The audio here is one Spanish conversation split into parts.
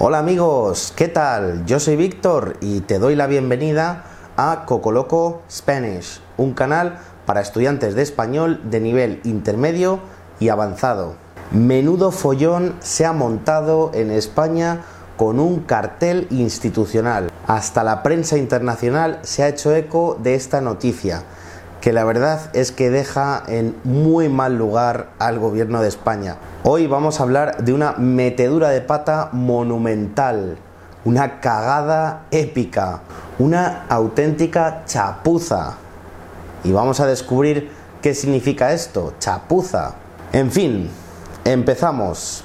Hola amigos, ¿qué tal? Yo soy Víctor y te doy la bienvenida a Cocoloco Spanish, un canal para estudiantes de español de nivel intermedio y avanzado. Menudo follón se ha montado en España con un cartel institucional. Hasta la prensa internacional se ha hecho eco de esta noticia, que la verdad es que deja en muy mal lugar al gobierno de España. Hoy vamos a hablar de una metedura de pata monumental, una cagada épica, una auténtica chapuza. Y vamos a descubrir qué significa esto, chapuza. En fin, empezamos.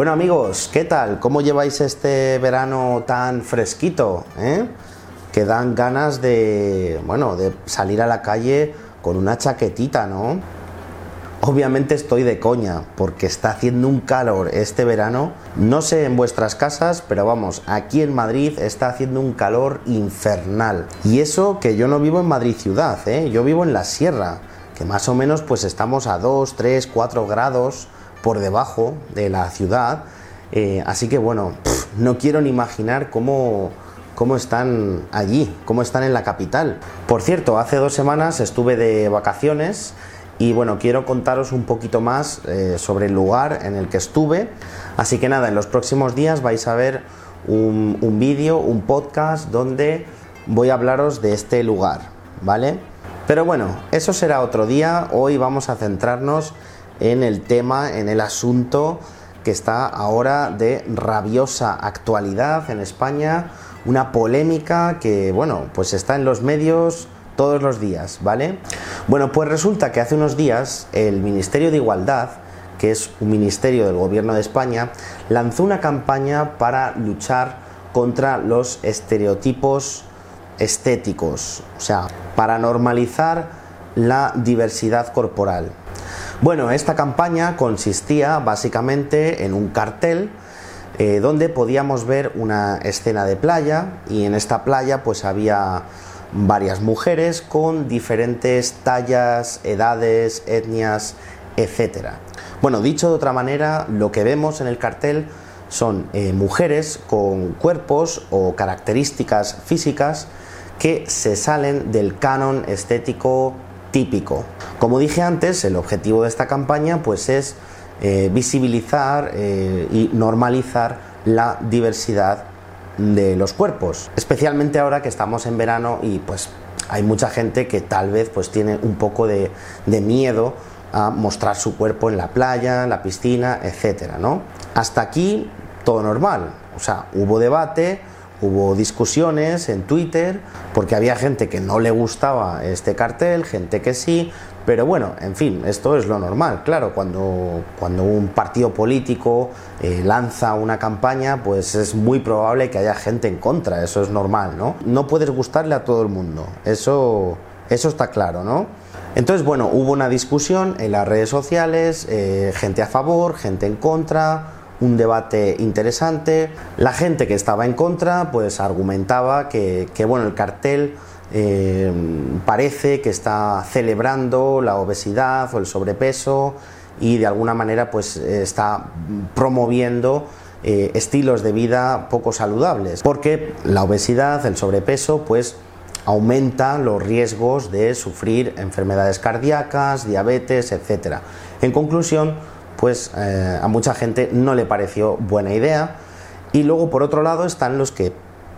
Bueno amigos, ¿qué tal? ¿Cómo lleváis este verano tan fresquito? Eh? Que dan ganas de, bueno, de salir a la calle con una chaquetita, ¿no? Obviamente estoy de coña, porque está haciendo un calor este verano. No sé en vuestras casas, pero vamos, aquí en Madrid está haciendo un calor infernal. Y eso que yo no vivo en Madrid ciudad, ¿eh? yo vivo en la sierra, que más o menos pues estamos a 2, 3, 4 grados por debajo de la ciudad. Eh, así que bueno, no quiero ni imaginar cómo, cómo están allí, cómo están en la capital. Por cierto, hace dos semanas estuve de vacaciones y bueno, quiero contaros un poquito más eh, sobre el lugar en el que estuve. Así que nada, en los próximos días vais a ver un, un vídeo, un podcast donde voy a hablaros de este lugar, ¿vale? Pero bueno, eso será otro día. Hoy vamos a centrarnos en el tema, en el asunto que está ahora de rabiosa actualidad en España, una polémica que, bueno, pues está en los medios todos los días, ¿vale? Bueno, pues resulta que hace unos días el Ministerio de Igualdad, que es un ministerio del Gobierno de España, lanzó una campaña para luchar contra los estereotipos estéticos, o sea, para normalizar la diversidad corporal. Bueno, esta campaña consistía básicamente en un cartel eh, donde podíamos ver una escena de playa y en esta playa pues había varias mujeres con diferentes tallas, edades, etnias, etc. Bueno, dicho de otra manera, lo que vemos en el cartel son eh, mujeres con cuerpos o características físicas que se salen del canon estético típico. Como dije antes, el objetivo de esta campaña pues es eh, visibilizar eh, y normalizar la diversidad de los cuerpos, especialmente ahora que estamos en verano y pues hay mucha gente que tal vez pues tiene un poco de, de miedo a mostrar su cuerpo en la playa, en la piscina, etcétera, ¿no? Hasta aquí todo normal, o sea, hubo debate, hubo discusiones en Twitter, porque había gente que no le gustaba este cartel, gente que sí, pero bueno, en fin, esto es lo normal. Claro, cuando, cuando un partido político eh, lanza una campaña, pues es muy probable que haya gente en contra, eso es normal, ¿no? No puedes gustarle a todo el mundo, eso, eso está claro, ¿no? Entonces, bueno, hubo una discusión en las redes sociales, eh, gente a favor, gente en contra, un debate interesante. La gente que estaba en contra, pues argumentaba que, que bueno, el cartel eh, parece que está celebrando la obesidad o el sobrepeso y de alguna manera pues está promoviendo eh, estilos de vida poco saludables porque la obesidad, el sobrepeso pues aumenta los riesgos de sufrir enfermedades cardíacas, diabetes, etc. En conclusión, pues eh, a mucha gente no le pareció buena idea. Y luego por otro lado están los que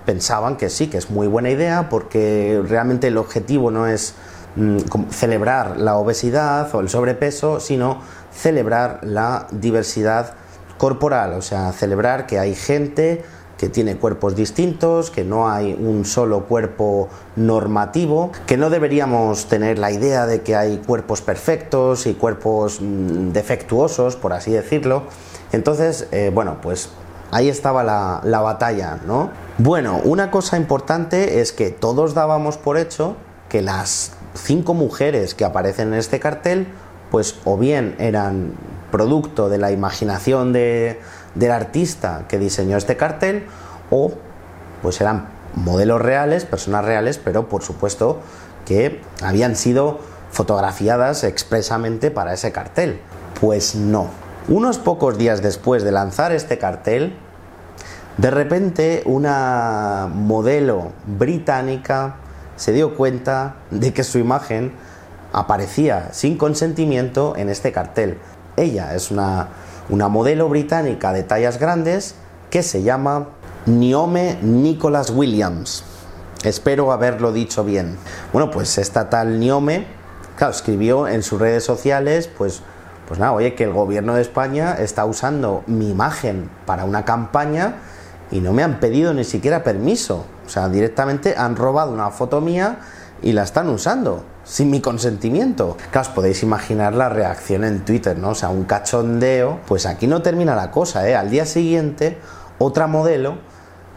pensaban que sí, que es muy buena idea porque realmente el objetivo no es mm, celebrar la obesidad o el sobrepeso, sino celebrar la diversidad corporal, o sea, celebrar que hay gente que tiene cuerpos distintos, que no hay un solo cuerpo normativo, que no deberíamos tener la idea de que hay cuerpos perfectos y cuerpos mm, defectuosos, por así decirlo. Entonces, eh, bueno, pues ahí estaba la, la batalla, ¿no? Bueno, una cosa importante es que todos dábamos por hecho que las cinco mujeres que aparecen en este cartel, pues o bien eran producto de la imaginación de, del artista que diseñó este cartel, o pues eran modelos reales, personas reales, pero por supuesto que habían sido fotografiadas expresamente para ese cartel. Pues no. Unos pocos días después de lanzar este cartel, de repente una modelo británica se dio cuenta de que su imagen aparecía sin consentimiento en este cartel. Ella es una, una modelo británica de tallas grandes que se llama Niome Nicholas Williams. Espero haberlo dicho bien. Bueno, pues esta tal Niome, claro, escribió en sus redes sociales, pues, pues nada, oye, que el gobierno de España está usando mi imagen para una campaña y no me han pedido ni siquiera permiso. O sea, directamente han robado una foto mía y la están usando sin mi consentimiento. Claro, os podéis imaginar la reacción en Twitter, ¿no? O sea, un cachondeo. Pues aquí no termina la cosa, ¿eh? Al día siguiente, otra modelo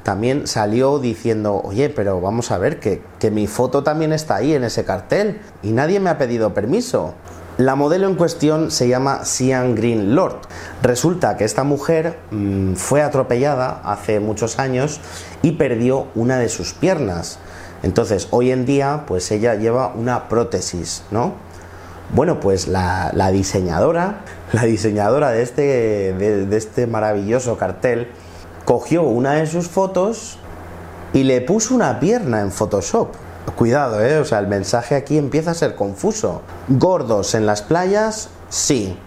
también salió diciendo, oye, pero vamos a ver, que, que mi foto también está ahí en ese cartel y nadie me ha pedido permiso. La modelo en cuestión se llama Sian Green Lord. Resulta que esta mujer mmm, fue atropellada hace muchos años y perdió una de sus piernas. Entonces, hoy en día, pues ella lleva una prótesis, ¿no? Bueno, pues la, diseñadora, la diseñadora de este, de este maravilloso cartel, cogió una de sus fotos y le puso una pierna en Photoshop. Cuidado, ¿eh? O sea, el mensaje aquí empieza a ser confuso. Gordos en las playas, sí.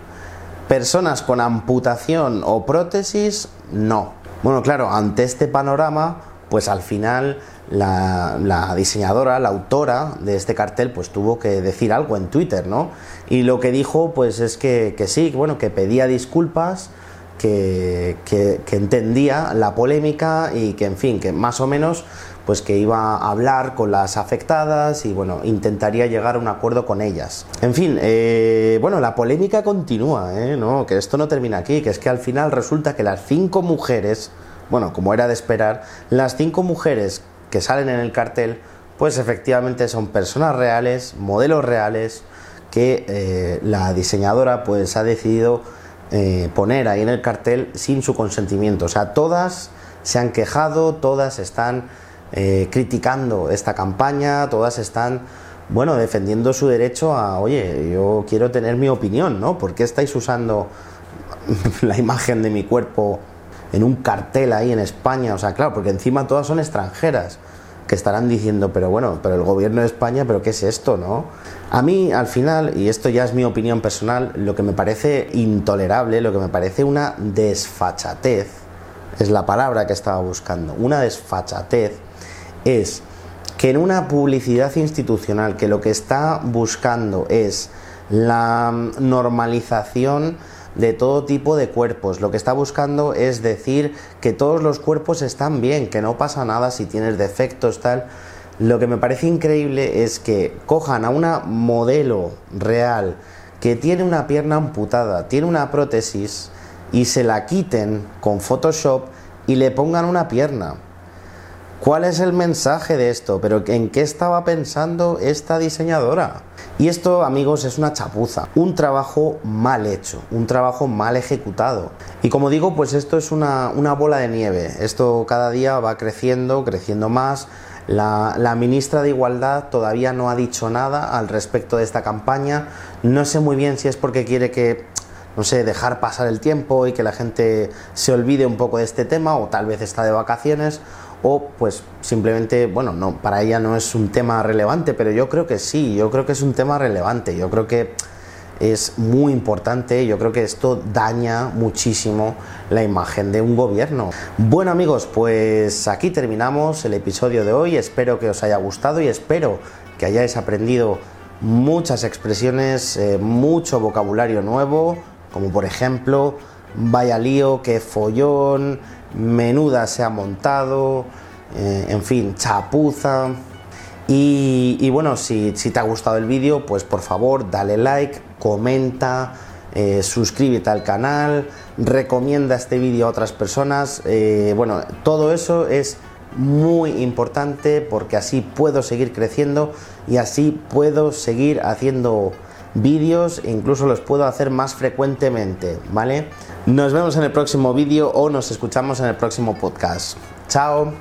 Personas con amputación o prótesis, no. Bueno, claro, ante este panorama, pues al final la, diseñadora, la autora de este cartel, pues tuvo que decir algo en Twitter, ¿no? Y lo que dijo, pues es que, que sí, bueno, que pedía disculpas, que, que, que entendía la polémica y que, en fin, que más o menos pues que iba a hablar con las afectadas y bueno, intentaría llegar a un acuerdo con ellas. En fin, eh, bueno, la polémica continúa, ¿eh? ¿no? que esto no termina aquí, que es que al final resulta que las cinco mujeres, bueno, como era de esperar, las cinco mujeres que salen en el cartel, pues efectivamente son personas reales, modelos reales, que eh, la diseñadora pues ha decidido eh, poner ahí en el cartel sin su consentimiento. O sea, todas se han quejado, todas están eh, criticando esta campaña, todas están, bueno, defendiendo su derecho a, oye, yo quiero tener mi opinión, ¿no? ¿Por qué estáis usando la imagen de mi cuerpo en un cartel ahí en España? O sea, claro, porque encima todas son extranjeras que estarán diciendo, pero bueno, pero el gobierno de España, pero ¿qué es esto, no? A mí, al final, y esto ya es mi opinión personal, lo que me parece intolerable, lo que me parece una desfachatez, es la palabra que estaba buscando, una desfachatez, es que en una publicidad institucional que lo que está buscando es la normalización de todo tipo de cuerpos. Lo que está buscando es decir que todos los cuerpos están bien, que no pasa nada si tienes defectos, tal. Lo que me parece increíble es que cojan a una modelo real que tiene una pierna amputada, tiene una prótesis y se la quiten con Photoshop y le pongan una pierna. ¿Cuál es el mensaje de esto? ¿Pero en qué estaba pensando esta diseñadora? Y esto, amigos, es una chapuza, un trabajo mal hecho, un trabajo mal ejecutado. Y como digo, pues esto es una, bola de nieve. Esto cada día va creciendo, creciendo más. La, ministra de Igualdad todavía no ha dicho nada al respecto de esta campaña. No sé muy bien si es porque quiere que, no sé, dejar pasar el tiempo y que la gente se olvide un poco de este tema o tal vez está de vacaciones o pues simplemente, bueno, no, para ella no es un tema relevante, pero yo creo que sí, yo creo que es un tema relevante, yo creo que es muy importante, yo creo que esto daña muchísimo la imagen de un gobierno. Bueno amigos, pues aquí terminamos el episodio de hoy, espero que os haya gustado y espero que hayáis aprendido muchas expresiones, eh, mucho vocabulario nuevo, como por ejemplo, vaya lío, que follón, menuda se ha montado, eh, en fin, chapuza. Y, bueno, si, si, te ha gustado el vídeo, pues por favor dale like, comenta, eh, suscríbete al canal, recomienda este vídeo a otras personas. Eh, bueno, todo eso es muy importante porque así puedo seguir creciendo y así puedo seguir haciendo vídeos e incluso los puedo hacer más frecuentemente, ¿vale? Nos vemos en el próximo vídeo o nos escuchamos en el próximo podcast. Chao.